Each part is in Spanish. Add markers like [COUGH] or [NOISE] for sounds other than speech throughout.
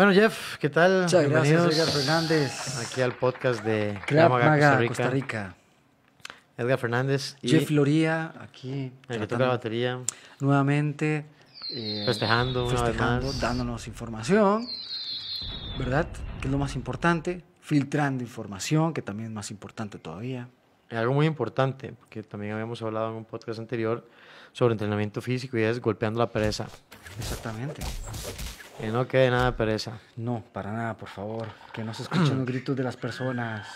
Bueno, Jeff, ¿qué tal? Muchas Bienvenidos gracias, Edgar Fernández. aquí al podcast de Krav Maga, Maga, Costa Rica. Edgar Fernández y Jeff Loría, aquí, el que toca la batería, nuevamente. eh, festejando una vez festejando, más. dándonos información, ¿verdad? Que es lo más importante. Filtrando información, que también es más importante todavía. Y algo muy importante, porque también habíamos hablado en un podcast anterior sobre entrenamiento físico y es golpeando la pereza. Exactamente. Que no quede nada de pereza. No, para nada, por favor. Que no se escuchen los [CLEARS THROAT] gritos de las personas.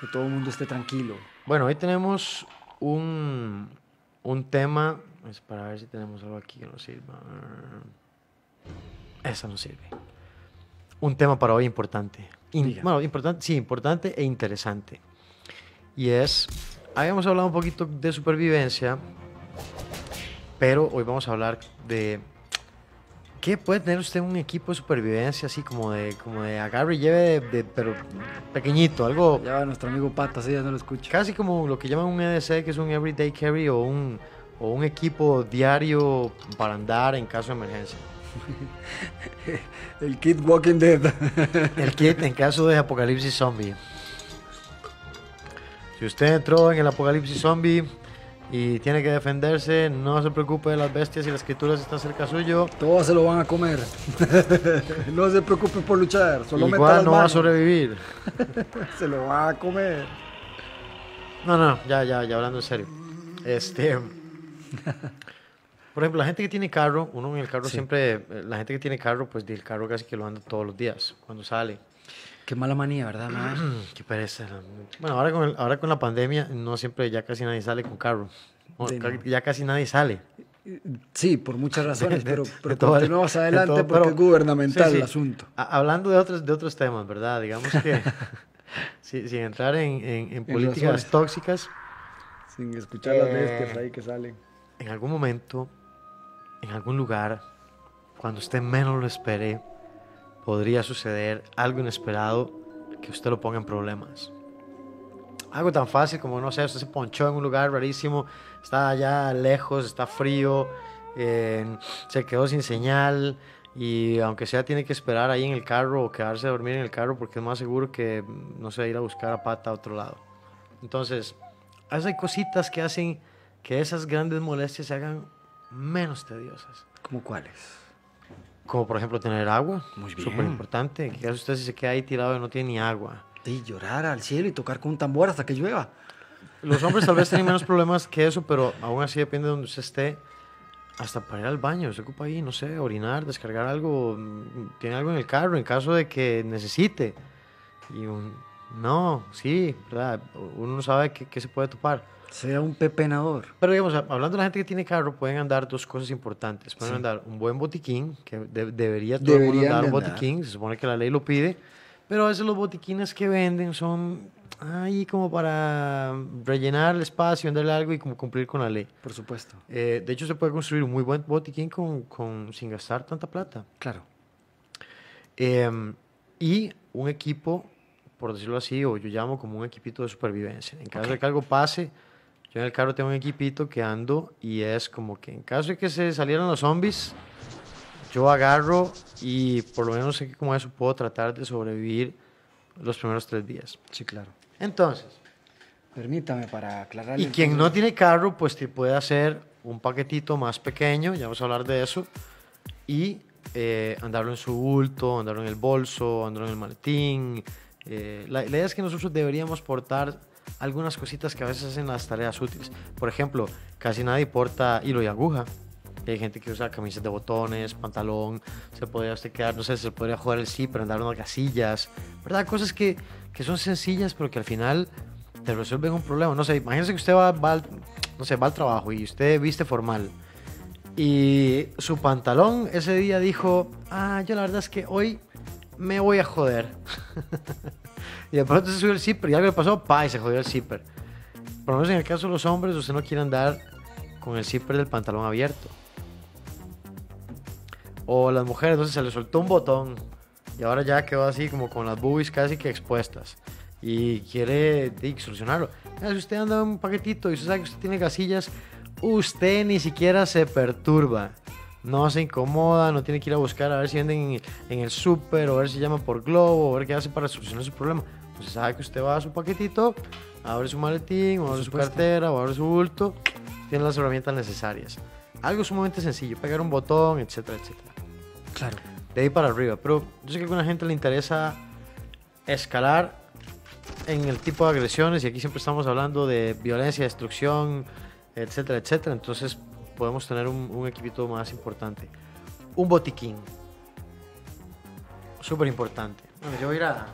Que todo el mundo esté tranquilo. Bueno, hoy tenemos un, un tema. Es para ver si tenemos algo aquí que nos sirva. Esa no sirve. Un tema para hoy importante. In- bueno, importante, sí, importante e interesante. Y es, habíamos hablado un poquito de supervivencia, pero hoy vamos a hablar de qué puede tener usted un equipo de supervivencia así como de, como de agarre y lleve, de, de- pero pequeñito, algo Ya nuestro amigo Patas, ya no lo escucho. casi como lo que llaman un EDC, que es un Everyday Carry o un, o un equipo diario para andar en caso de emergencia. [LAUGHS] El Kid Walking Dead. El kit en caso de apocalipsis zombie. Si usted entró en el apocalipsis zombie y tiene que defenderse, no se preocupe de las bestias y las criaturas están cerca suyo. Todos se lo van a comer. [LAUGHS] no se preocupe por luchar. Solo Igual no va a sobrevivir. [LAUGHS] Se lo va a comer. No, no, ya, ya, ya hablando en serio. Este. Por ejemplo, la gente que tiene carro, uno en el carro Sí. siempre, eh, la gente que tiene carro, pues el carro casi que lo anda todos los días, cuando sale. Qué mala manía, ¿verdad? [CLEARS THROAT] Qué pereza. Bueno, ahora con, el- ahora con la pandemia, no siempre ya casi nadie sale con carro. O Sí, ca- no. Ya casi nadie sale. Sí, por muchas razones, [LAUGHS] De- pero, pero todo continuamos de adelante todo, porque pero- es gubernamental sí, sí. el asunto. A- hablando de otros, de otros temas, ¿verdad? Digamos que, [LAUGHS] si- sin entrar en, en- en políticas razones. tóxicas, Sin escuchar las Eh. bestias ahí que salen. en algún momento, en algún lugar, cuando usted menos lo espere, podría suceder algo inesperado que usted lo ponga en problemas. Algo tan fácil como, no sé, usted se ponchó en un lugar rarísimo, está allá lejos, está frío, eh, se quedó sin señal y aunque sea tiene que esperar ahí en el carro o quedarse a dormir en el carro porque es más seguro que, no sé, ir a buscar a pata a otro lado. Entonces, hay cositas que hacen que esas grandes molestias se hagan menos tediosas. ¿Cómo cuáles? Como por ejemplo tener agua. Muy bien. Súper importante. Que usted si se queda ahí tirado y no tiene ni agua. Y llorar al cielo y tocar con un tambor hasta que llueva. Los hombres tal vez tienen menos [LAUGHS] problemas que eso, pero aún así depende de donde usted esté. Hasta para ir al baño, se ocupa ahí, no sé, orinar, descargar algo, mm, tiene algo en el carro en caso de que necesite. Y un, no, sí, ¿verdad? Uno no sabe qué, qué se puede topar. Sea un pepenador. Pero digamos, hablando de la gente que tiene carro, pueden andar dos cosas importantes. Pueden Sí. andar un buen botiquín, que de- debería todo el mundo andar un botiquín, se supone que la ley lo pide, pero a veces los botiquines que venden son ahí como para rellenar el espacio, venderle algo y como cumplir con la ley. Por supuesto. Eh, de hecho, se puede construir un muy buen botiquín con, con- sin gastar tanta plata. Claro. Em, y un equipo, por decirlo así, o yo llamo como un equipito de supervivencia. En caso de que algo pase, yo en el carro tengo un equipito que ando y es como que en caso de que se salieran los zombies, yo agarro y por lo menos sé que como eso puedo tratar de sobrevivir los primeros tres días. Sí, claro. Entonces, Permítame para aclarar. y quien no tiene carro, pues te puede hacer un paquetito más pequeño, ya vamos a hablar de eso, y eh, andarlo en su bulto, andarlo en el bolso, andarlo en el maletín. Eh, la, la idea es que nosotros deberíamos portar algunas cositas que a veces hacen las tareas útiles. Por ejemplo, casi nadie porta hilo y aguja. Hay gente que usa camisas de botones, pantalón, se podría usted quedar, no sé, se podría jugar el zipper, andar unas casillas, ¿verdad? Cosas que, que son sencillas, pero que al final te resuelven un problema. No sé, imagínese que usted va, va al, no sé, va al trabajo y usted viste formal. Y su pantalón ese día dijo, ah, yo la verdad es que hoy me voy a joder. [LAUGHS] y de pronto se subió el zipper y algo le pasó, pa, y se jodió el zipper. Por lo menos en el caso de los hombres, usted no quiere andar con el zipper del pantalón abierto. O las mujeres, entonces se le soltó un botón y ahora ya quedó así como con las boobies casi que expuestas. Y quiere solucionarlo. Ah, Si usted anda en un paquetito y usted sabe que usted tiene gasillas, usted ni siquiera se perturba. no se incomoda, no tiene que ir a buscar a ver si venden en, en el súper o a ver si llama por Globo o a ver qué hace para solucionar su problema. Pues sabe que usted va a su paquetito, abre su maletín o abre su cartera o abre su bulto, tiene las herramientas necesarias. Algo sumamente sencillo, pegar un botón, etcétera, etcétera. Claro. De ahí para arriba. Pero yo sé que a alguna gente le interesa escalar en el tipo de agresiones y aquí siempre estamos hablando de violencia, destrucción, etcétera, etcétera. Entonces podemos tener un, un equipito más importante. Un botiquín. Súper importante. Bueno, yo voy a ir a,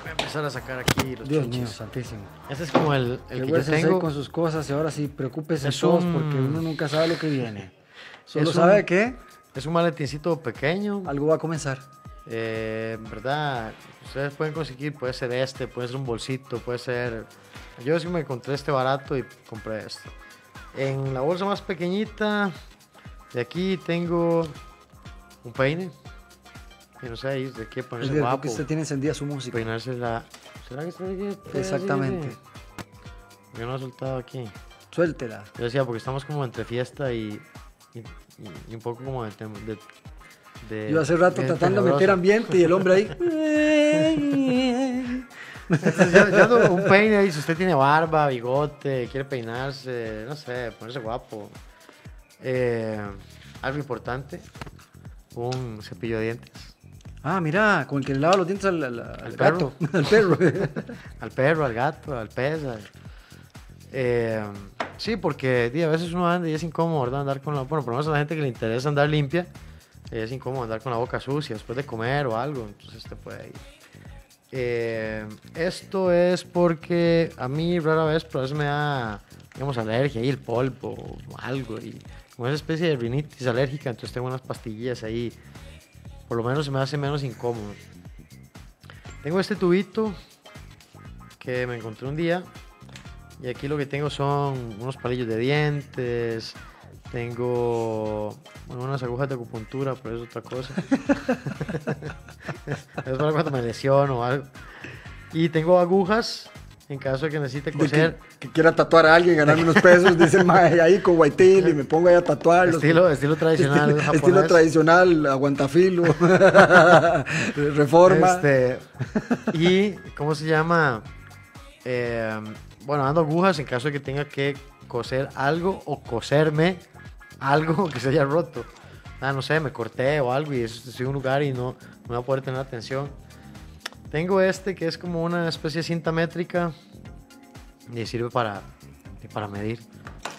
voy a empezar a sacar aquí los Dios mío, santísimo. Este es como el, el que yo tengo. con sus cosas y ahora sí, preocúpese Es todos un- porque uno nunca sabe lo que viene. [LAUGHS] Solo sabe que Es un maletincito pequeño. algo va a comenzar. Eh, verdad, ustedes pueden conseguir, puede ser este, puede ser un bolsito, puede ser... Yo sí me encontré este barato y compré esto. En la bolsa más pequeñita, de aquí tengo un peine. Y no sé, ahí de aquí Es ponerse guapo, que usted tiene encendida su música. peinarse la... ¿Será que? Está Exactamente. Yo no he soltado aquí. Suéltela. Yo decía, porque estamos como entre fiesta y, y, y- y un poco como de... de, de- Yo hace rato tratando de meter ambiente y el hombre ahí. Yo, yo un peine ahí, si usted tiene barba, bigote, quiere peinarse, no sé, ponerse guapo. Eh, algo importante, un cepillo de dientes. Ah, mira, con el que le lava los dientes al, al- al Al gato. [LAUGHS] al perro. [LAUGHS] Al perro, al gato, al pez. Eh, sí, porque di, a veces uno anda y es incómodo, ¿verdad? Andar con la... Bueno, por lo menos a la gente que le interesa andar limpia, es incómodo andar con la boca sucia después de comer o algo, entonces te puede ir. Eh, esto es porque a mí rara vez, pero a veces me da, digamos, alergia ahí, el polvo o algo, y como esa especie de rinitis alérgica, entonces tengo unas pastillas ahí, por lo menos se me hace menos incómodo. Tengo este tubito que me encontré un día, y aquí lo que tengo son unos palillos de dientes, tengo unas agujas de acupuntura, pero es otra cosa. [LAUGHS] es para cuando me lesiono o algo. Y tengo agujas en caso de que necesite coser. que, que quiera tatuar a alguien, ganarme unos pesos, dice mae ahí con guaitil y me pongo ahí a tatuarlos. Estilo, estilo tradicional Estilo, japonés. estilo tradicional, aguantafilo, [LAUGHS] reforma. Este, y, ¿cómo se llama? Eh, bueno, ando agujas en caso de que tenga que coser algo o coserme algo [LAUGHS] que se haya roto. Ah, no sé, me corté o algo y es- estoy en un lugar y no, no voy a poder tener atención. Tengo este que es como una especie de cinta métrica y sirve para, para medir.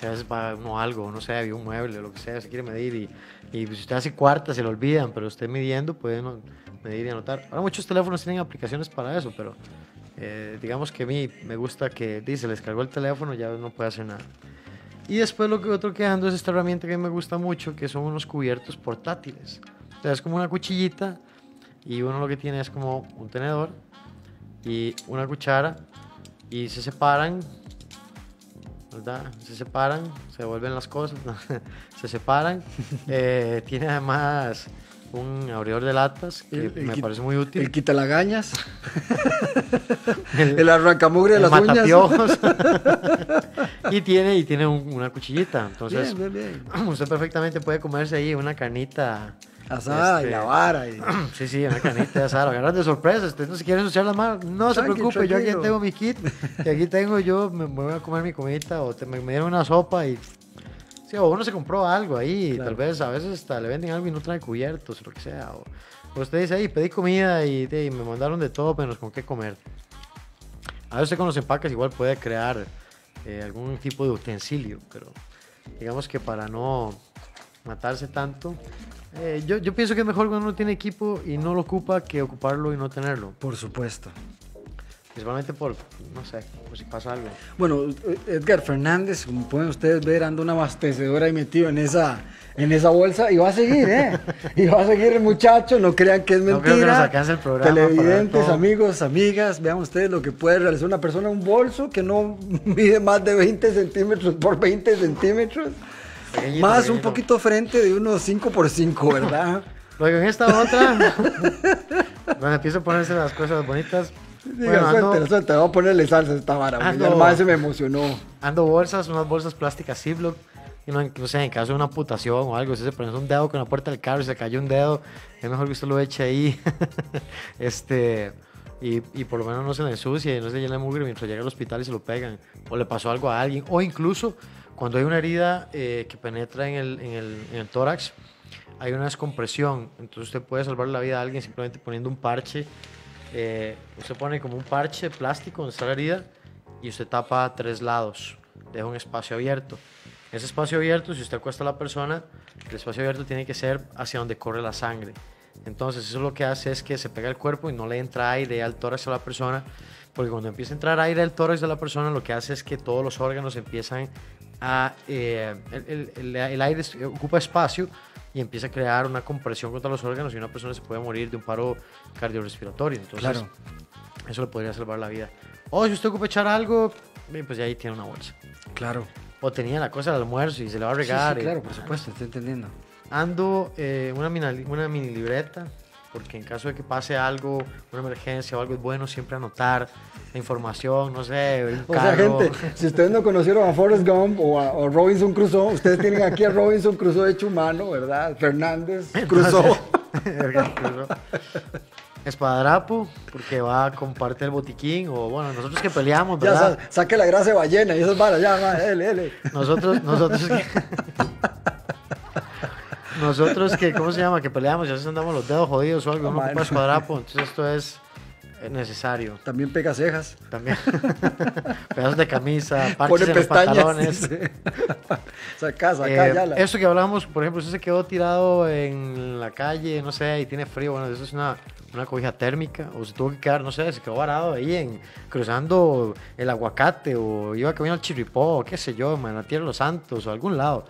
A veces para uno algo, no sé, un mueble o lo que sea, se quiere medir y, y si usted hace cuartas se lo olvidan, pero usted midiendo puede medir y anotar. Ahora muchos teléfonos tienen aplicaciones para eso, pero eh, digamos que a mí me gusta que dice, les cargó el teléfono, ya no puede hacer nada. Y después lo que otro que ando es esta herramienta que me gusta mucho, que son unos cubiertos portátiles. O es como una cuchillita y uno lo que tiene es como un tenedor y una cuchara y se separan, ¿verdad? Se separan, se vuelven las cosas, [LAUGHS] ¿no? se separan. [LAUGHS] Eh, tiene además un abridor de latas que El- el me parece muy útil. [LAUGHS] El quitelagañas, El- el arrancamugre de las uñas. y tiene, y tiene un- una cuchillita. Entonces, Bien, bien, bien. [CLEARS THROAT] usted perfectamente puede comerse ahí una carnita. Asada y este, la vara. Y... [CLEARS THROAT] Sí, sí, una carnita asada. Lo agarran de sorpresa. Usted no se quiere ensuciar la mano. No se preocupe, yo aquí tengo mi kit. Y aquí tengo yo, me, voy a comer mi comidita. O te- me, me dieron una sopa y. Sí, o uno se compró algo ahí. Claro. Tal vez a veces hasta le venden algo y no trae cubiertos o lo que sea. O, usted dice ahí, pedí comida y, de- y me mandaron de todo menos con qué comer. A veces con los empaques igual puede crear eh, algún tipo de utensilio, pero digamos que para no matarse tanto, eh, yo, yo pienso que es mejor cuando uno tiene equipo y no lo ocupa que ocuparlo y no tenerlo. Por supuesto. Principalmente por, no sé, por si pasa algo. Bueno, Edgar Fernández, como pueden ustedes ver, anda un abastecedor ahí metido en esa, en esa bolsa y va a seguir, ¿eh? [LAUGHS] Y va a seguir el muchacho, no crean que es No mentira. creo que nos alcance el programa Televidentes, amigos, amigas, vean ustedes lo que puede realizar una persona, un bolso que no [LAUGHS] mide más de 20 centímetros por 20 centímetros, Pequeñito, más un pequeñito. poquito frente de unos 5 por 5, ¿verdad? [LAUGHS] Luego en esta otra, [LAUGHS] cuando empiezo a ponerse las cosas bonitas, Diga, bueno, ando, suéltela, suéltela, voy a ponerle salsa a esta vara, Ando- el mae se me emocionó. ando bolsas, unas bolsas plásticas Ziploc y no, no sé, en caso de una amputación o algo, si se pone un dedo con la puerta del carro y se cayó un dedo, es mejor que usted lo eche ahí. [LAUGHS] este, y, y, por lo menos no se le ensucie, no se llene de mugre mientras llega al hospital y se lo pegan, o le pasó algo a alguien, o incluso cuando hay una herida eh, que penetra en el, en, el, en el, tórax, hay una descompresión, entonces usted puede salvar la vida a alguien simplemente poniendo un parche, eh, usted pone como un parche plástico donde está la herida y usted tapa tres lados, deja un espacio abierto. Ese espacio abierto, si usted acuesta a la persona, el espacio abierto tiene que ser hacia donde corre la sangre. Entonces eso lo que hace es que se pega el cuerpo y no le entra aire al tórax a la persona, porque cuando empieza a entrar aire al tórax de la persona, lo que hace es que todos los órganos empiezan a... Eh, el, el, el, aire ocupa espacio y empieza a crear una compresión contra los órganos y una persona se puede morir de un paro cardiorrespiratorio. Entonces, claro. eso le podría salvar la vida. O si usted ocupa echar algo, pues ya ahí tiene una bolsa. Claro. O tenía la cosa del almuerzo y se le va a regar. Sí, sí, claro, y, por supuesto, estoy entendiendo. Ando eh, una, mini, una mini libreta, porque en caso de que pase algo, una emergencia o algo, es bueno siempre anotar la información, no sé, el O sea, gente, si ustedes no conocieron a Forrest Gump o a o Robinson Crusoe, ustedes tienen aquí a Robinson Crusoe hecho humano, ¿verdad? Fernández Crusoe. [LAUGHS] Espadrapo, porque va con parte del botiquín, o bueno, nosotros que peleamos, Ya ¿verdad? sa- saque la grasa de ballena y esas varas, ya, va, él, él. Nosotros, nosotros que... [LAUGHS] Nosotros que, ¿cómo se llama? Que peleamos y a veces andamos los dedos jodidos o algo, No, uno man. ocupa espadrapo, entonces esto es eh, necesario También pega cejas. también. [LAUGHS] Pedazos de camisa, parches Pone en los pantalones. [LAUGHS] dice. saca, saca, Eh, ya. La... Eso que hablábamos, por ejemplo, usted se quedó tirado en la calle, no sé, y tiene frío, bueno, eso es una, una cobija térmica, o se tuvo que quedar, no sé, se quedó varado ahí en, cruzando el aguacate, o iba camino al Chirripó, o qué sé yo, en la Tierra de los Santos, o a algún lado.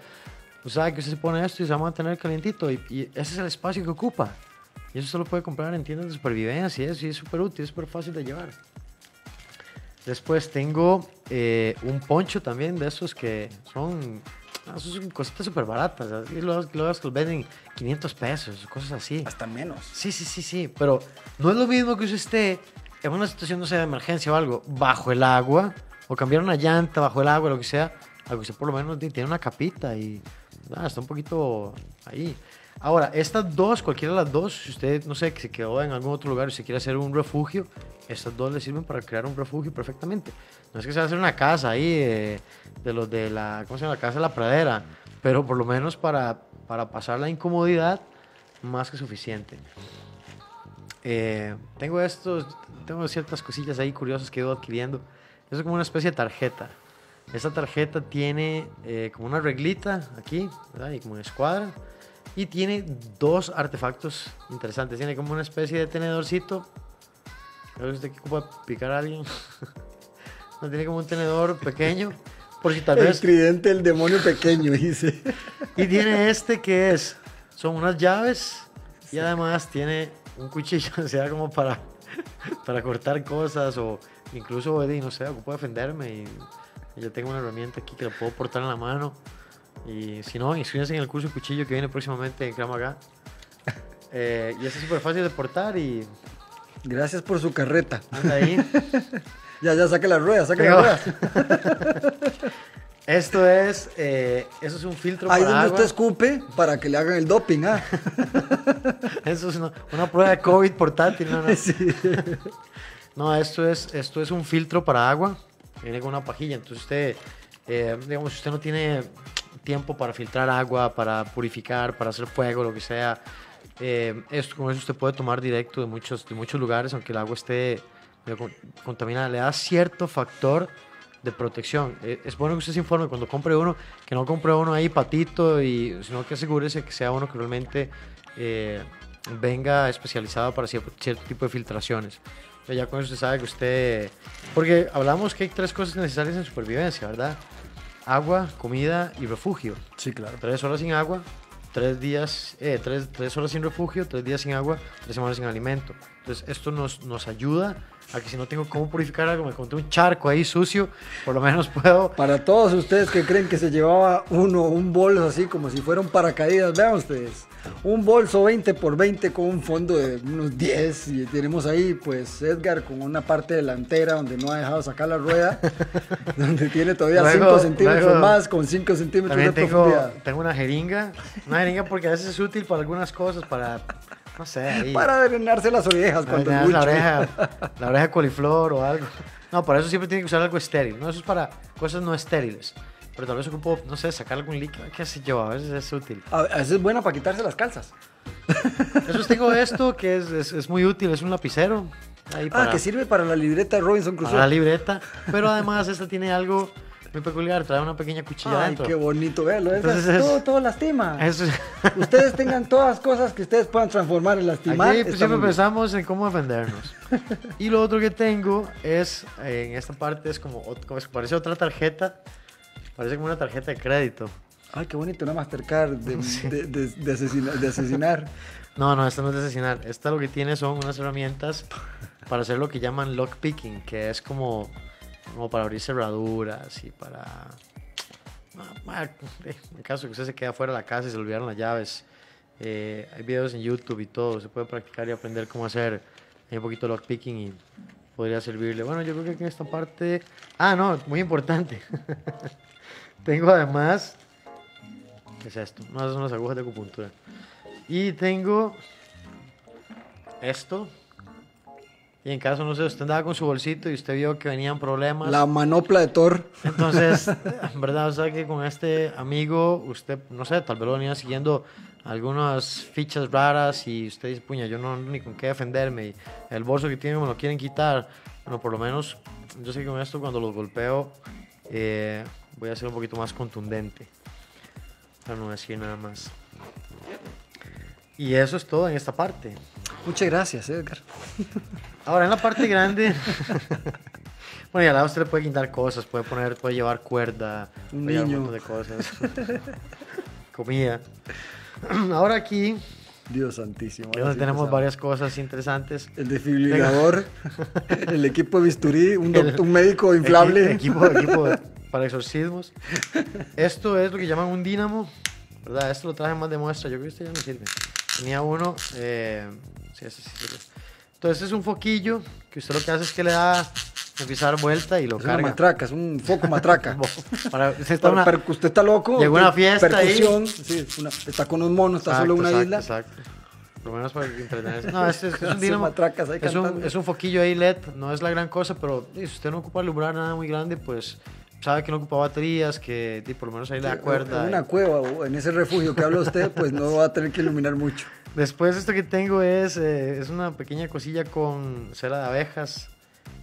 Usted sabe que usted se pone esto y se va a mantener calientito, y, y ese es el espacio que ocupa. Y eso se lo puede comprar en tiendas de supervivencia y eso, y es súper útil, es súper fácil de llevar. Después tengo eh, un poncho también de esos que son, ah, son cositas súper baratas. Así, luego, luego que venden 500 pesos, cosas así. Hasta menos. Sí, sí, sí, sí. Pero no es lo mismo que usted esté en una situación, no sé, de emergencia o algo, bajo el agua, o cambiar una llanta bajo el agua, lo que sea, a que usted por lo menos tiene una capita y ah, está un poquito ahí. Ahora, estas dos, cualquiera de las dos, si usted, no sé, que se quedó en algún otro lugar y se quiere hacer un refugio, estas dos le sirven para crear un refugio perfectamente. No es que se va a hacer una casa ahí eh, de los de la, ¿cómo se llama? La casa de la pradera, pero por lo menos para, para pasar la incomodidad, más que suficiente. Eh, tengo estos, tengo ciertas cosillas ahí curiosas que he ido adquiriendo. Eso es como una especie de tarjeta. Esta tarjeta tiene eh, como una reglita aquí, ¿verdad? Y como una escuadra. Y tiene dos artefactos interesantes. Tiene como una especie de tenedorcito. Creo que usted que ocupa picar a alguien. [LAUGHS] no tiene como un tenedor pequeño. Por si tal El vez. tridente del demonio pequeño, dice. Y tiene este que es, son unas llaves y además tiene un cuchillo, [LAUGHS] o sea, como para, para cortar cosas o incluso, no sé, ocupo defenderme y yo tengo una herramienta aquí que la puedo portar en la mano. Y si no, inscríbanse en el curso de cuchillo que viene próximamente en Kramaga. [LAUGHS] Eh, y es súper fácil de portar y Gracias por su carreta. anda ahí. [LAUGHS] Ya, ya, saque las ruedas, saque las ruedas. [LAUGHS] Esto es, eh, eso es un filtro Ahí para donde agua. usted escupe para que le hagan el doping, ¿ah? Eso es una, una prueba de COVID portátil. No, no. Sí. No, esto es, esto es un filtro para agua. Viene con una pajilla. Entonces usted, eh, digamos, si usted no tiene tiempo para filtrar agua, para purificar, para hacer fuego, lo que sea, eh, esto, con eso usted puede tomar directo de muchos, de muchos lugares, aunque el agua esté contaminada. Le da cierto factor de protección. Eh, es bueno que usted se informe cuando compre uno, que no compre uno ahí patito, y, sino que asegúrese que sea uno que realmente eh, venga especializado para cier- cierto tipo de filtraciones. Pero ya con eso usted sabe que usted... Porque hablamos que hay tres cosas necesarias en supervivencia, ¿verdad? Agua, comida y refugio. Sí, claro. Tres horas sin agua, tres días, eh, tres, tres horas sin refugio, tres días sin agua, tres semanas sin alimento. Entonces esto nos, nos ayuda a que si no tengo cómo purificar algo, me encontré un charco ahí sucio, por lo menos [LAUGHS] puedo. Para todos ustedes que creen que se llevaba uno un bolso así como si fuera un paracaídas, vean ustedes, un bolso 20 por 20 con un fondo de unos 10 y tenemos ahí pues Edgar con una parte delantera donde no ha dejado sacar la rueda, [LAUGHS] donde tiene todavía 5 Luego- centímetros luego más con 5 centímetros de tengo, profundidad. tengo una jeringa, una jeringa porque a veces es útil para algunas cosas, para, no sé, ahí, Para drenarse las orejas para cuando es la mucho. oreja, [LAUGHS] la oreja de coliflor o algo. No, para eso siempre tiene que usar algo estéril, ¿no? Eso es para cosas no estériles. Pero tal vez ocupo, no sé, sacar algún líquido, qué sé yo, a veces es útil. A veces es buena para quitarse las calzas. [LAUGHS] Eso tengo esto que es, es, es muy útil, es un lapicero. Ahí Ah, para, que sirve para la libreta de Robinson para Crusoe. la libreta. Pero además esta tiene algo muy peculiar, trae una pequeña cuchilla Ay, dentro. qué bonito, es- Entonces es- todo, todo lastima. Eso es- [LAUGHS] Ustedes tengan todas cosas que ustedes puedan transformar en lastimar. Aquí pues, siempre bien. pensamos en cómo defendernos. Y lo otro que tengo es, eh, en esta parte es como, ot- como es- parece otra tarjeta, parece como una tarjeta de crédito. Ay, qué bonito, una Mastercard de, [LAUGHS] Sí. de, de- de asesina- de asesinar. No, no, esta no es de asesinar. Esta lo que tiene son unas herramientas para hacer lo que llaman lockpicking, que es como, como para abrir cerraduras y para... Eh, En caso que usted se quede fuera de la casa y se olvidaron las llaves. eh, hay videos en YouTube y todo. Se puede practicar y aprender cómo hacer un poquito de lockpicking y podría servirle. Bueno, yo creo que en esta parte... Ah, no, muy importante. [LAUGHS] Tengo además... ¿Qué es esto? No, son las agujas de acupuntura. Y tengo esto. Y en caso, no sé, usted andaba con su bolsito y usted vio que venían problemas. La manopla de Thor. Entonces, [LAUGHS] en verdad, o sea que con este amigo, usted, no sé, tal vez lo venía siguiendo algunas fichas raras y usted dice, puña, yo no ni con qué defenderme y el bolso que tiene me lo quieren quitar. Bueno, por lo menos, yo sé que con esto cuando los golpeo eh, voy a ser un poquito más contundente. Para no decir nada más. Y eso es todo en esta parte. Muchas gracias, Edgar. Ahora, en la parte grande, [LAUGHS] bueno, y al lado usted le puede quitar cosas, puede poner, puede llevar cuerda, Un puede llevar niño. montón de cosas, [LAUGHS] comida. [CLEARS THROAT] Ahora aquí, Dios santísimo. sí tenemos varias cosas interesantes. El desfibrilador, el equipo de bisturí, un, El- un médico inflable. Equipo, equipo para exorcismos. Esto es lo que llaman un dínamo, ¿verdad? Esto lo traje más de muestra, yo creo que este ya no sirve. Tenía uno, eh, sí, ese sí sirve. Entonces es un foquillo que usted lo que hace es que le da, empieza a dar vuelta y lo Es una carga. matraca, es un foco matraca. [LAUGHS] Para, usted está Para, una- usted está loco. Llegó una fiesta ahí. Percusión, sí, es una- está con un mono, está solo en una Exacto, isla. Exacto. Por lo menos para que entretenerse. [LAUGHS] No, este es, es un Hace dínamo. matracas ahí Es un, es un foquillo ahí LED, no es la gran cosa, pero si usted no ocupa alumbrar nada muy grande, pues sabe que no ocupa baterías, que por lo menos ahí le da cuerda. En una cueva o en ese refugio que habla usted, pues no va a tener que iluminar mucho. Después esto que tengo es, eh, es una pequeña cosilla con cera de abejas.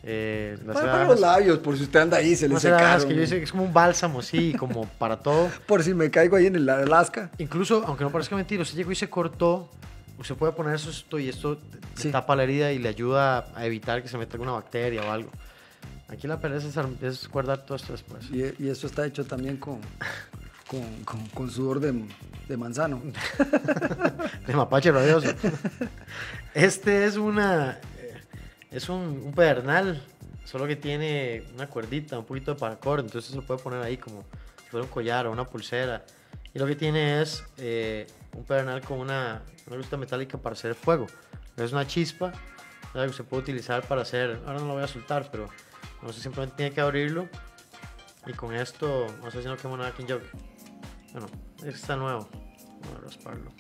Eh, la Para, para los labios, por si usted anda ahí, se le secaron. que yo hice es como un bálsamo, sí, como para todo. [LAUGHS] Por si me caigo ahí en el Alaska. Incluso, aunque no parezca mentira, usted llegó y se cortó, usted puede poner eso esto y esto Sí. tapa la herida y le ayuda a evitar que se meta alguna bacteria o algo. Aquí la pereza es, es guardar todo esto después. Y, y eso está hecho también con, con, con- con sudor de, de manzano. [LAUGHS] De mapache rabioso. Este es una. eh, Es un, un pedernal, solo que tiene una cuerdita, un poquito de paracord, entonces se lo puede poner ahí como si fuera un collar o una pulsera. Y lo que tiene es eh, un pedernal con una, una luz metálica para hacer fuego. Es una chispa ¿verdad? que se puede utilizar para hacer. Ahora no lo voy a soltar, pero no sé, simplemente tiene que abrirlo. Y con esto, no sé si no quemo nada aquí en. Bueno, este está nuevo. Vamos a rasparlo.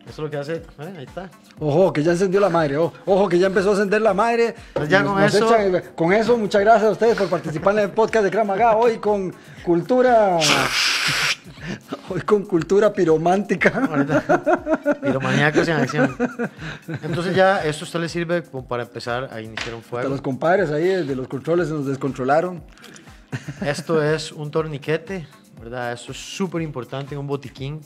Eso es lo que hace. ¿eh? Ahí está. Ojo, que ya encendió la madre. Ojo, que ya empezó a encender la madre. Pues ya con eso- echan- con eso, muchas gracias a ustedes por participar en el podcast de Kramaga. Hoy con cultura. Hoy con cultura piromántica. Piromaníacos en acción. Entonces ya esto a usted le sirve como para empezar a iniciar un Hasta fuego. los compadres ahí de los controles se nos descontrolaron. Esto es un torniquete, ¿verdad? Esto es súper importante en un botiquín.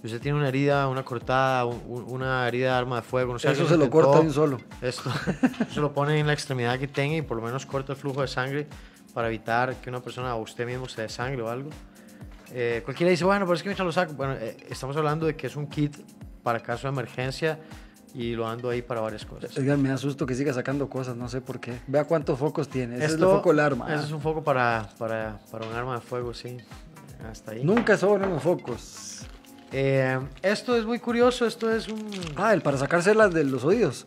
Si usted tiene una herida, una cortada, un- un- una herida de arma de fuego, no sé, Eso se lo corta un solo. Esto [LAUGHS] se lo pone en la extremidad que tenga y por lo menos corta el flujo de sangre para evitar que una persona o usted mismo se dé sangre o algo. Eh, cualquiera dice, bueno, pero es que me lo saco. Bueno, eh, estamos hablando de que es un kit para caso de emergencia y lo ando ahí para varias cosas. Edgar, me da susto que siga sacando cosas, no sé por qué. Vea cuántos focos tiene. Ese es el foco del arma. Ese es un foco para, para, para un arma de fuego, sí. Hasta ahí. Nunca sobran los focos. Eh, esto es muy curioso, esto es un... Ah, el para sacarse las de los oídos.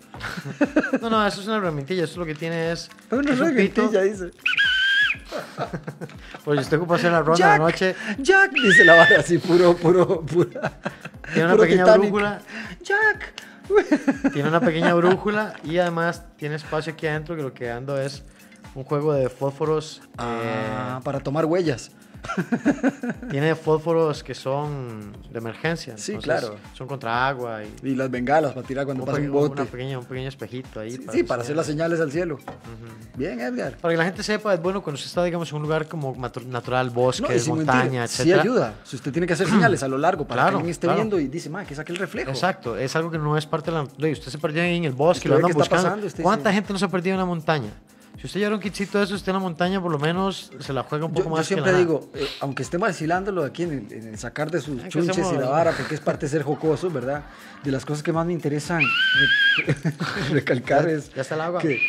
[LAUGHS] no, no, eso es una herramientilla, eso lo que tiene es... Una es un pito. dice. [LAUGHS] Pues usted ocupa hacer la ronda de Jack, noche, Jack, dice la vara así, puro, puro, pura. tiene una puro pequeña Titanic. brújula, Jack. tiene una pequeña brújula y además tiene espacio aquí adentro que lo que ando es un juego de fósforos. Ah, para tomar huellas. eh, [LAUGHS] tiene fósforos que son de emergencia. Sí, entonces claro. Son contra agua y Y las bengalas para tirar cuando un, pasa un bote. una pequeña, un pequeño espejito ahí. Sí, sí, para hacer las señales al cielo. Bien, Edgar. Para que la gente sepa, es bueno cuando usted está, digamos, en un lugar como natural, bosque, No, montaña, etc. sí ayuda. Si usted tiene que hacer señales a lo largo para Claro, que alguien esté claro. viendo y dice, ma, que saque el reflejo. Exacto, es algo que no es parte de la. Usted se perdió ahí en el bosque, Usted lo andan buscando. pasando, ¿Cuánta dice- gente no se ha perdido en la montaña? Si usted lleva un kitcito de eso, usted en la montaña por lo menos se la juega un Yo, poco yo más. que siempre la- digo, eh, aunque esté vacilándolo aquí en el, en el sacar de sus Ay, chunches y la vara, porque es parte de ser jocoso, ¿verdad? De las cosas que más me interesan re- [LAUGHS] recalcar es Ya está el agua. que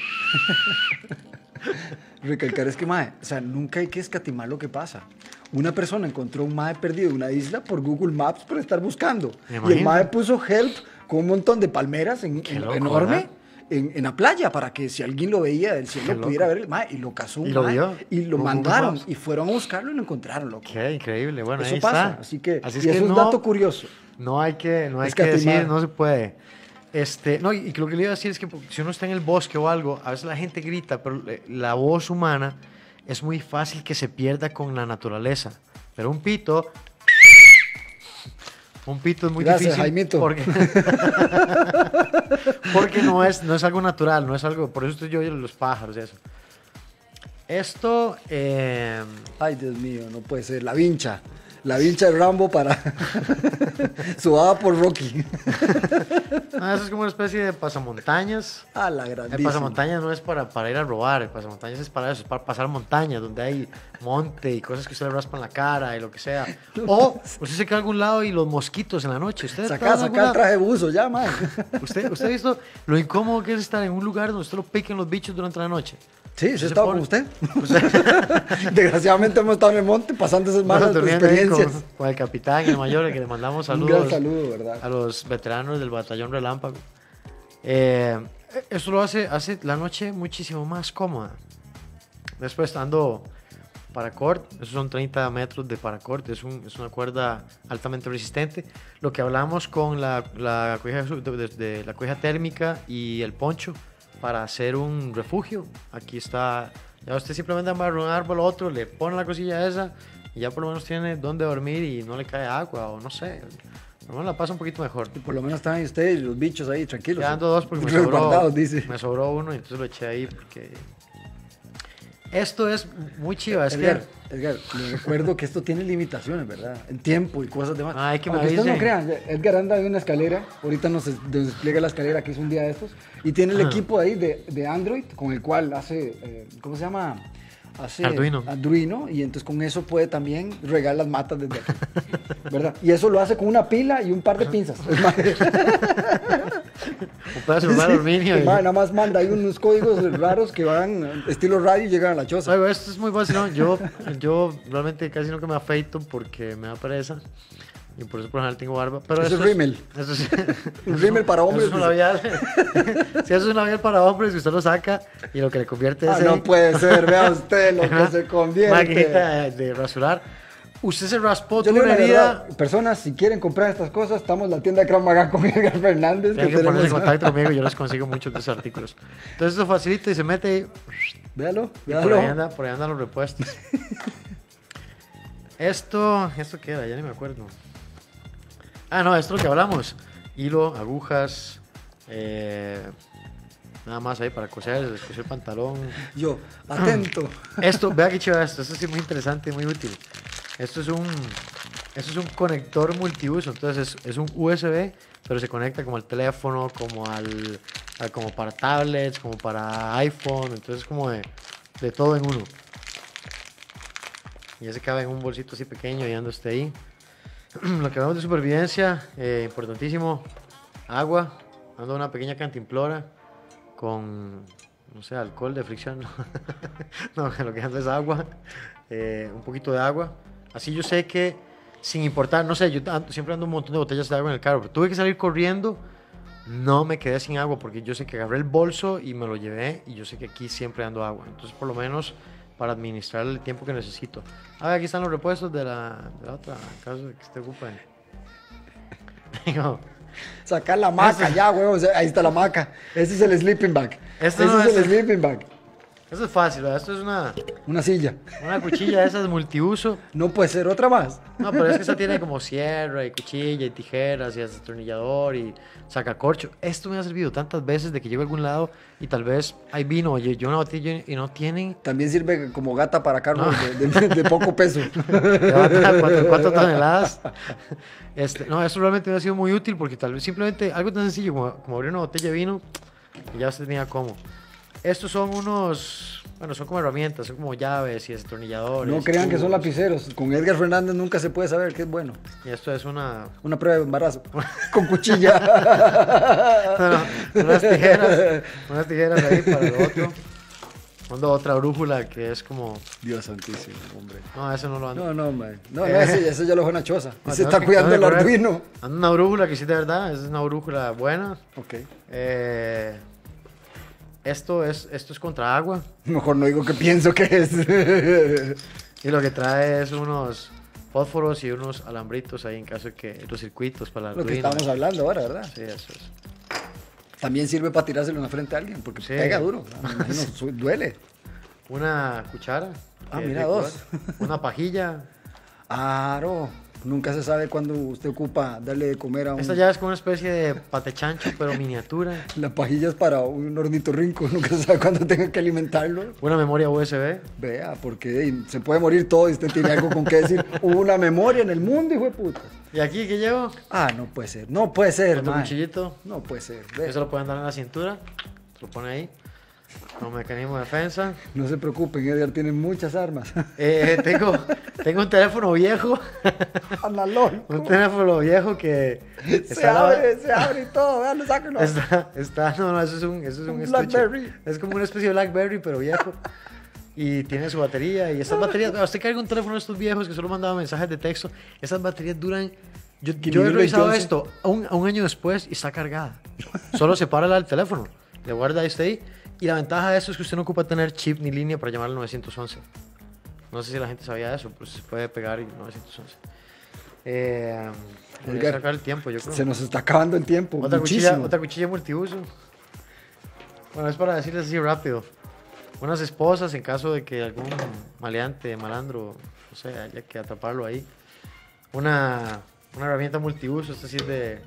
[LAUGHS] recalcar es que mae, o sea, nunca hay que escatimar lo que pasa. Una persona encontró un mae perdido en una isla por Google Maps por estar buscando. Y el mae puso help con un montón de palmeras en, en- loco, enorme. ¿verdad? En, en la playa para que si alguien lo veía del cielo pudiera ver el mae y lo cazó un ¿Y y lo mandaron y fueron a buscarlo y lo encontraron loco Qué increíble, bueno, eso ahí pasa está. así que Así y es que eso es no, un dato curioso no hay que, no hay que Escatimar. decir, no se puede. Este, no, y lo que le iba a decir es que si uno está en el bosque o algo, a veces la gente grita, pero eh, la voz humana es muy fácil que se pierda con la naturaleza. Pero un pito, un pito es muy Gracias, difícil. Jaimito. Porque, [LAUGHS] porque no, es, no es algo natural, no es algo, por eso estoy yo y los pájaros y eso. Esto, eh, ay Dios mío no puede ser la vincha la vincha de Rambo para [LAUGHS] sudada por Rocky no, eso es como una especie de pasamontañas. a la El grandísima pasamontañas no es para, para ir a robar, el pasamontañas es para eso, es para pasar montañas donde hay monte y cosas que usted le raspan la cara y lo que sea. O usted se queda a algún lado y los mosquitos en la noche. Usted, saca saca el traje de buzo ya man usted, usted ha visto lo incómodo que es estar en un lugar donde usted lo piquen los bichos durante la noche. Sí ¿sí se estaba con usted Usted [LAUGHS] desgraciadamente hemos estado en el monte pasando esas malas ahí con, experiencias con el capitán el mayor, que le mandamos un saludos. gran saludo verdad a los veteranos del batallón Relámpago. Eh, eso lo hace, hace la noche muchísimo más cómoda. Después ando paracord, esos son 30 metros de paracord, es, un- es una cuerda altamente resistente. Lo que hablamos con la, la, cueja, de, de- de la cueja térmica y el poncho para hacer un refugio. Aquí está, ya usted simplemente amarra un árbol a otro, le pone la cosilla esa y ya por lo menos tiene donde dormir y no le cae agua o no sé. Por lo menos la pasa un poquito mejor. Y por lo menos están ustedes los bichos ahí tranquilos Quedando dos porque me [LAUGHS] sobró, dice me sobró uno y entonces lo eché ahí porque... Esto es muy es Edgar, que... Edgar, le recuerdo que esto tiene limitaciones, ¿verdad? En tiempo y cosas demás. Ay, que me Aunque ustedes no crean, Edgar anda en una escalera, ahorita nos, des- nos despliega la escalera que es un día de estos, y tiene el Ajá. equipo ahí de, de Android con el cual hace, eh, ¿cómo se llama? Hace Arduino. Arduino, y entonces con eso puede también regar las matas desde aquí, [LAUGHS] ¿verdad? Y eso lo hace con una pila y un par de pinzas. [LAUGHS] Mae nada más manda ahí unos códigos raros que van estilo radio y llegan a la choza. Esto es muy fácil, ¿no? Yo, yo realmente casi nunca me afeito porque me da pereza. Y por eso por lo general tengo barba. Pero Eso es rímel. Eso es, [LAUGHS] Un rímel para hombres, Eso es un labial. [LAUGHS] si eso es un labial para hombres, y usted lo saca y lo que le convierte Ah, es no en- puede ser, vea usted lo que [LAUGHS] se convierte. Maquinita de, de rasurar. Usted se raspó, Yo digo una herida. personas, si quieren comprar estas cosas, estamos en la tienda de Krav Maga con Edgar Fernández. Tienen que tenemos- ponerse en contacto conmigo, yo les consigo muchos de esos artículos. Entonces eso facilita y se mete y, Véalo, y por, ahí véalo. anda, por ahí andan los repuestos. [LAUGHS] esto, ¿esto qué era? Ya ni me acuerdo. Ah, no, esto es lo que hablamos. Hilo, agujas, eh, nada más ahí para coser, el pantalón. Yo, atento. [CLEARS THROAT] Esto, vea qué chido esto, esto sí es muy interesante y muy útil. Esto es un, esto es un conector multiuso, entonces es, es un USB, pero se conecta como al teléfono, como al, como para tablets, como para iPhone, entonces es como de, de todo en uno. Y ya se cabe en un bolsito así pequeño y anda usted ahí. [CLEARS THROAT] Lo que hablamos de supervivencia, eh, importantísimo, agua, ando una pequeña cantimplora con, no sé, alcohol de fricción. [LAUGHS] [LAUGHS] No lo que ando es agua, eh, un poquito de agua. Así yo sé que, sin importar, no sé, yo ando- siempre ando un montón de botellas de agua en el carro, pero tuve que salir corriendo. No me quedé sin agua porque yo sé que agarré el bolso y me lo llevé y yo sé que aquí siempre ando agua. Entonces, por lo menos para administrar el tiempo que necesito. A ver, aquí están los repuestos de la, de la otra, en caso de que esté ocupen. [LAUGHS] Digo, Sacar la maca ya, huevón. Ahí está la maca. Ese es el sleeping bag. Este Ese no, es el este- sleeping bag. Eso es fácil, ¿verdad? Esto es una, Una silla. una cuchilla de esas multiuso. No puede ser otra más. No, pero es que esa tiene como sierra y cuchilla y tijeras y destornillador y sacacorcho. Esto me ha servido tantas veces de que llego a algún lado y tal vez hay vino, oye, yo una botella y no tienen. También sirve como gata para carros de, de- de poco peso. [LAUGHS] Cuatro, cuatro toneladas. Este, no, eso realmente me ha sido muy útil porque tal vez simplemente algo tan sencillo como, como abrir una botella de vino y ya se tenía como. Estos son unos, bueno, son como herramientas, son como llaves y destornilladores. No crean que son lapiceros. Con Edgar Fernández nunca se puede saber qué es bueno. Y esto es una, Una prueba de embarazo. [LAUGHS] Con cuchilla. No, no, unas tijeras, unas tijeras ahí para el otro. Ando otra brújula que es como, Dios santísimo, hombre. no, eso no lo ando. No, no, man. No, no, Eh. ese, ese ya lo en la choza. No, Ese tengo está que- cuidando el. Arduino. Ando una brújula que sí de verdad, es una brújula buena. Ok. Eh, esto es, esto es contra agua Mejor no digo que pienso que es. y lo que trae es unos fósforos y unos alambritos ahí en caso de que los circuitos para la lo que estamos hablando ahora, ¿verdad? Sí, eso es. También sirve para tirárselo en la frente a alguien, porque Sí. pega duro. [LAUGHS] Imagino, su- duele. Una cuchara. Ah, mira, dos. Una pajilla. Claro. Nunca se sabe cuándo usted ocupa darle de comer a un... Esta ya es como una especie de patechancho, pero miniatura. La pajilla es para un ornitorrinco. [LAUGHS] Nunca se sabe cuándo tenga que alimentarlo. Una memoria USB. Vea, porque se puede morir todo y usted tiene algo con qué decir. Hubo [LAUGHS] una memoria en el mundo, hijo de puta. ¿Y aquí qué llevo? Ah, no puede ser. No puede ser, Otro mae. cuchillito. No puede ser. Ve. Eso lo pueden dar en la cintura. Se lo pone ahí. Como mecanismo de defensa. No se preocupen, Edgar tiene muchas armas. Eh, tengo, tengo un teléfono viejo. Analógico. Un teléfono viejo que Se abre, se abre y todo. Vean, sáquenlo. Está, está, no, no, eso es un, eso es un, Un. Blackberry. Es como una especie de Blackberry, pero viejo. Y tiene su batería. Y estas baterías, usted carga un teléfono de estos viejos que solo mandaba mensajes de texto. Esas baterías duran. Yo, yo he 500 revisado esto un, un año después y está cargada. Solo se para el teléfono. Le guarda este ahí. Y la ventaja de eso es que usted no ocupa tener chip ni línea para llamar al 911. No sé si la gente sabía eso, pues se puede pegar y 911. Eh, voy a Edgar, sacar el tiempo, yo creo. Se nos está acabando el tiempo. Otra muchísimo. cuchilla, otra cuchilla multiuso. Bueno, es para decirles así rápido. Unas esposas en caso de que algún maleante, malandro, no sé, haya que atraparlo ahí. Una, una herramienta multiuso, es decir, de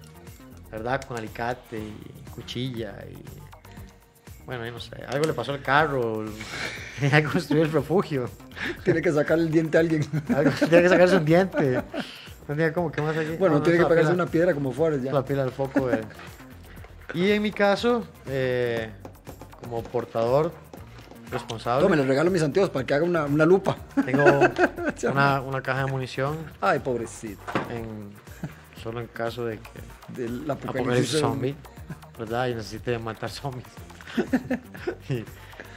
verdad, con alicate y cuchilla y. Bueno, no sé, algo le pasó al carro, hay que construir el refugio, Tiene que sacar el diente a alguien. algo, tiene que sacarse un diente. No como que más aquí. bueno, No, no, tiene que la pegarse pila. una piedra como Forrest ya. La pila del foco. eh. Y en mi caso, eh, como portador responsable, Tome, le regalo mis anteojos para que haga una, una lupa. tengo [LAUGHS] una, una caja de munición Ay, pobrecito. en, solo en caso de que Del apocalipsis, apocalipsis zombie, ¿verdad? Y necesite matar zombies. Y,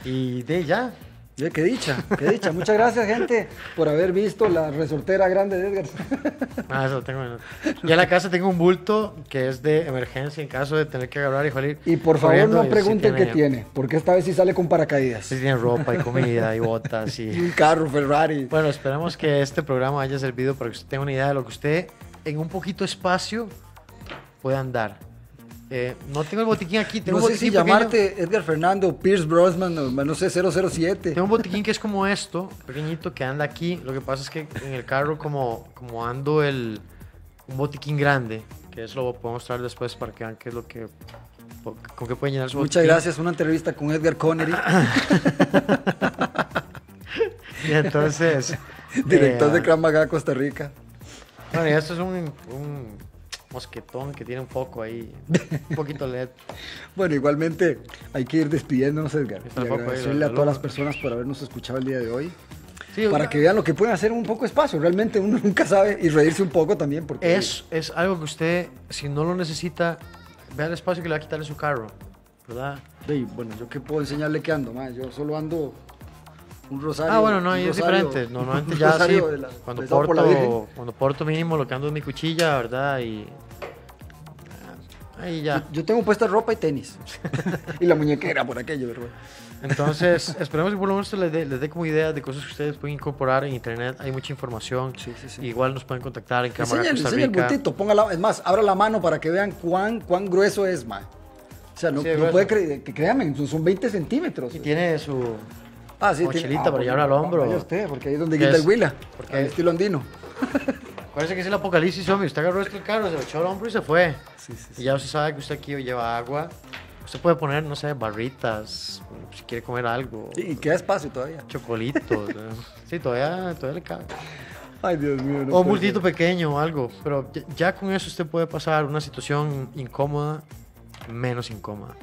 y de ya. Ya, qué dicha, qué dicha. Muchas gracias, gente, por haber visto la resortera grande de Edgar. [LAUGHS] Ah, eso tengo. en- Y en la casa tengo un bulto que es de emergencia en caso de tener que agarrar y salir. Y por favor no y sí pregunten qué tiene, porque esta vez sí sale con paracaídas. Sí tiene ropa y comida y botas Y y... [LAUGHS] un carro, Ferrari. Bueno, esperamos que este programa haya servido para que usted tenga una idea de lo que usted en un poquito espacio puede andar. Eh, no tengo el botiquín aquí, tengo No un sé si botiquín pequeño. llamarte Edgar Fernando, Pierce Brosnan, o no sé, 007. Tengo un [LAUGHS] botiquín que es como esto, pequeñito, que anda aquí. Lo que pasa es que en el carro, como, como ando el, un botiquín grande, que eso lo puedo mostrar después para que vean qué es lo que, con qué pueden llenar su Muchas botiquín. gracias, una entrevista con Edgar Connery, [LAUGHS] Y entonces... [LAUGHS] director eh, de Krav Costa Rica. Bueno, y esto es un, un mosquetón que tiene un foco ahí, [LAUGHS] un poquito LED. Bueno, igualmente hay que ir despidiéndonos, Edgar. Y ahí, agradecerle a todas las personas por habernos escuchado el día de hoy. Sí, Para una- que vean lo que pueden hacer un poco de espacio. Realmente uno [LAUGHS] nunca sabe y reírse un poco también. Porque Es, es algo que usted, si no lo necesita vea el espacio que le va a quitarle su carro, ¿verdad? Sí, bueno, yo qué puedo enseñarle que ando, ma? Yo solo ando un rosario. Ah, bueno, no, ahí es rosario- diferente. [LAUGHS] Normalmente ya sí, la- cuando, por porto, Virgen. cuando porto mínimo lo que ando es mi cuchilla, ¿verdad? Y ahí ya. Yo tengo puesta ropa y tenis. [LAUGHS] y la muñequera por aquello, bueno. Entonces, [LAUGHS] esperemos que por lo menos les dé, les dé como idea de cosas que ustedes pueden incorporar en internet. Hay mucha información. Sí, sí, sí. Igual nos pueden contactar en Cámara Enseña, Costa enseña el bultito, póngala, es más, abra la mano para que vean cuán, cuán grueso es, ma. O sea, no, no puede creer, que créanme, son- son 20 centímetros. Y tiene su... Ah, sí, mochilita tiene- ah, para llevar al hombro. vaya usted, porque ahí es donde ¿Qué quita el huila. Porque- estilo andino. [LAUGHS] Parece que es el apocalipsis, hombre. Usted agarró esto el carro, se lo echó al hombro y se fue. Sí, sí, Y ya usted sabe que usted aquí lleva agua. Usted puede poner, no sé, barritas, si quiere comer algo. Sí, y queda espacio todavía. Chocolitos. ¿no? [LAUGHS] Sí, todavía, todavía le cabe. Ay, Dios mío. no o un bultito ser. pequeño o algo. Pero ya con eso usted puede pasar una situación incómoda menos incómoda.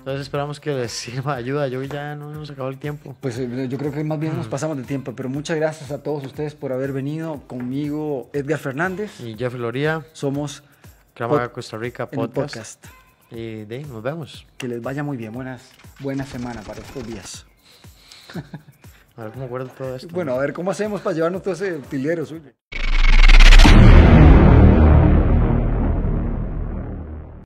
Entonces esperamos que les sirva ayuda. Yo ya no nos acabó el tiempo. Pues eh, yo creo que más bien nos pasamos de tiempo, pero muchas gracias a todos ustedes por haber venido conmigo, Edgar Fernández. Y Jeffrey Loría, Somos Pod- Costa Rica Podcast. podcast. Y de ahí, nos vemos. Que les vaya muy bien. Buenas, buena semana para estos días. [LAUGHS] A ver cómo guardo todo esto. Bueno, a ver cómo hacemos para llevarnos todo ese utilero suyo.